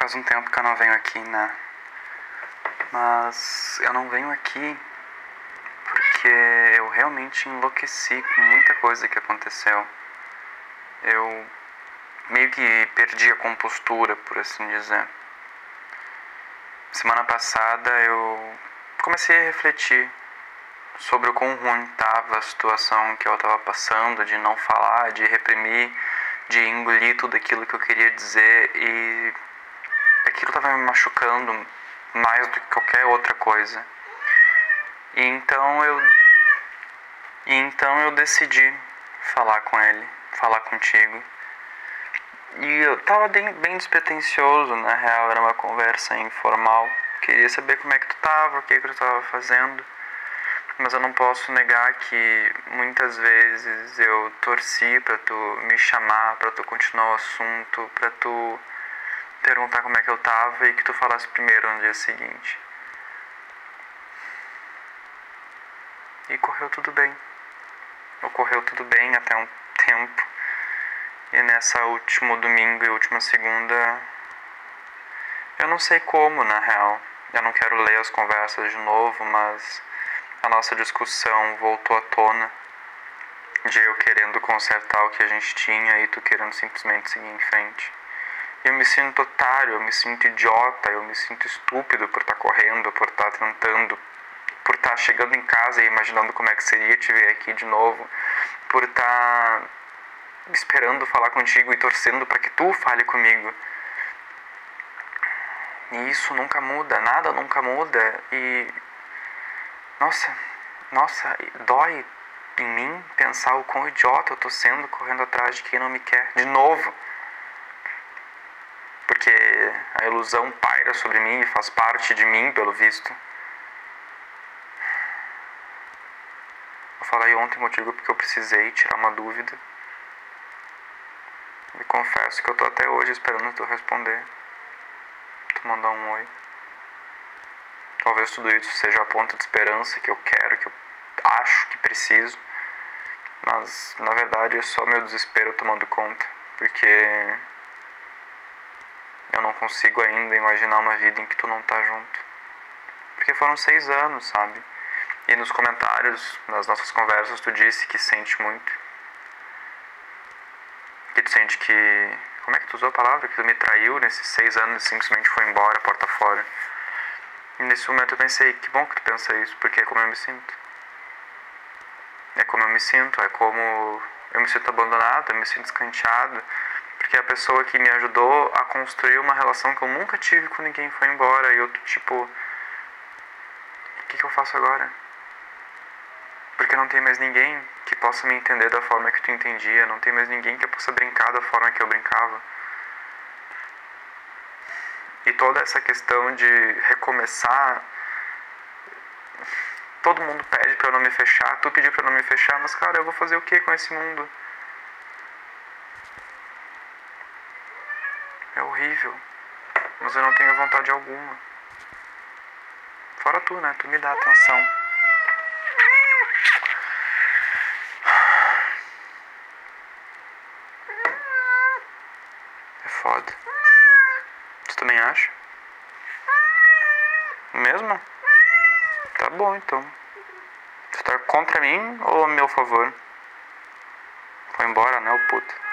faz um tempo que eu não venho aqui, né? Mas eu não venho aqui porque eu realmente enlouqueci com muita coisa que aconteceu. Eu meio que perdi a compostura, por assim dizer. Semana passada eu comecei a refletir sobre o quão ruim estava a situação que eu estava passando, de não falar, de reprimir, de engolir tudo aquilo que eu queria dizer e me machucando mais do que qualquer outra coisa. E então eu e então eu decidi falar com ele, falar contigo. E eu tava bem despretensioso, na real, era uma conversa informal. Queria saber como é que tu tava, o que, que tu tava fazendo. Mas eu não posso negar que muitas vezes eu torci para tu me chamar, para tu continuar o assunto, para tu perguntar como é que eu tava e que tu falasse primeiro no dia seguinte. E correu tudo bem. Ocorreu tudo bem até um tempo. E nessa último domingo e última segunda, eu não sei como, na real. Eu não quero ler as conversas de novo, mas a nossa discussão voltou à tona de eu querendo consertar o que a gente tinha e tu querendo simplesmente seguir em frente. Eu me sinto otário, eu me sinto idiota, eu me sinto estúpido por estar tá correndo, por estar tá tentando, por estar tá chegando em casa e imaginando como é que seria te ver aqui de novo, por estar esperando falar contigo e torcendo para que tu fale comigo. E isso nunca muda, nada nunca muda e nossa, nossa, dói em mim pensar o quão idiota eu tô sendo correndo atrás de quem não me quer de novo porque a ilusão paira sobre mim e faz parte de mim, pelo visto. Eu falei ontem contigo porque eu precisei tirar uma dúvida. E confesso que eu tô até hoje esperando tu responder. Tu mandar um oi. Talvez tudo isso seja a ponta de esperança que eu quero, que eu acho que preciso. Mas na verdade é só meu desespero tomando conta. Porque eu não consigo ainda imaginar uma vida em que tu não tá junto. Porque foram seis anos, sabe? E nos comentários, nas nossas conversas, tu disse que sente muito. Que tu sente que. Como é que tu usou a palavra? Que tu me traiu nesses seis anos e simplesmente foi embora, porta fora. E nesse momento eu pensei, que bom que tu pensa isso, porque é como eu me sinto. É como eu me sinto, é como eu me sinto abandonado, eu me sinto escanteado porque a pessoa que me ajudou a construir uma relação que eu nunca tive com ninguém foi embora. E eu, tipo, o que, que eu faço agora? Porque não tem mais ninguém que possa me entender da forma que tu entendia. Não tem mais ninguém que eu possa brincar da forma que eu brincava. E toda essa questão de recomeçar. Todo mundo pede para eu não me fechar. Tu pediu para eu não me fechar, mas cara, eu vou fazer o que com esse mundo? É horrível. Mas eu não tenho vontade alguma. Fora tu, né? Tu me dá atenção. É foda. Tu também acha? Mesmo? Tá bom então. Tu tá contra mim ou a meu favor? Foi embora, né, o puto?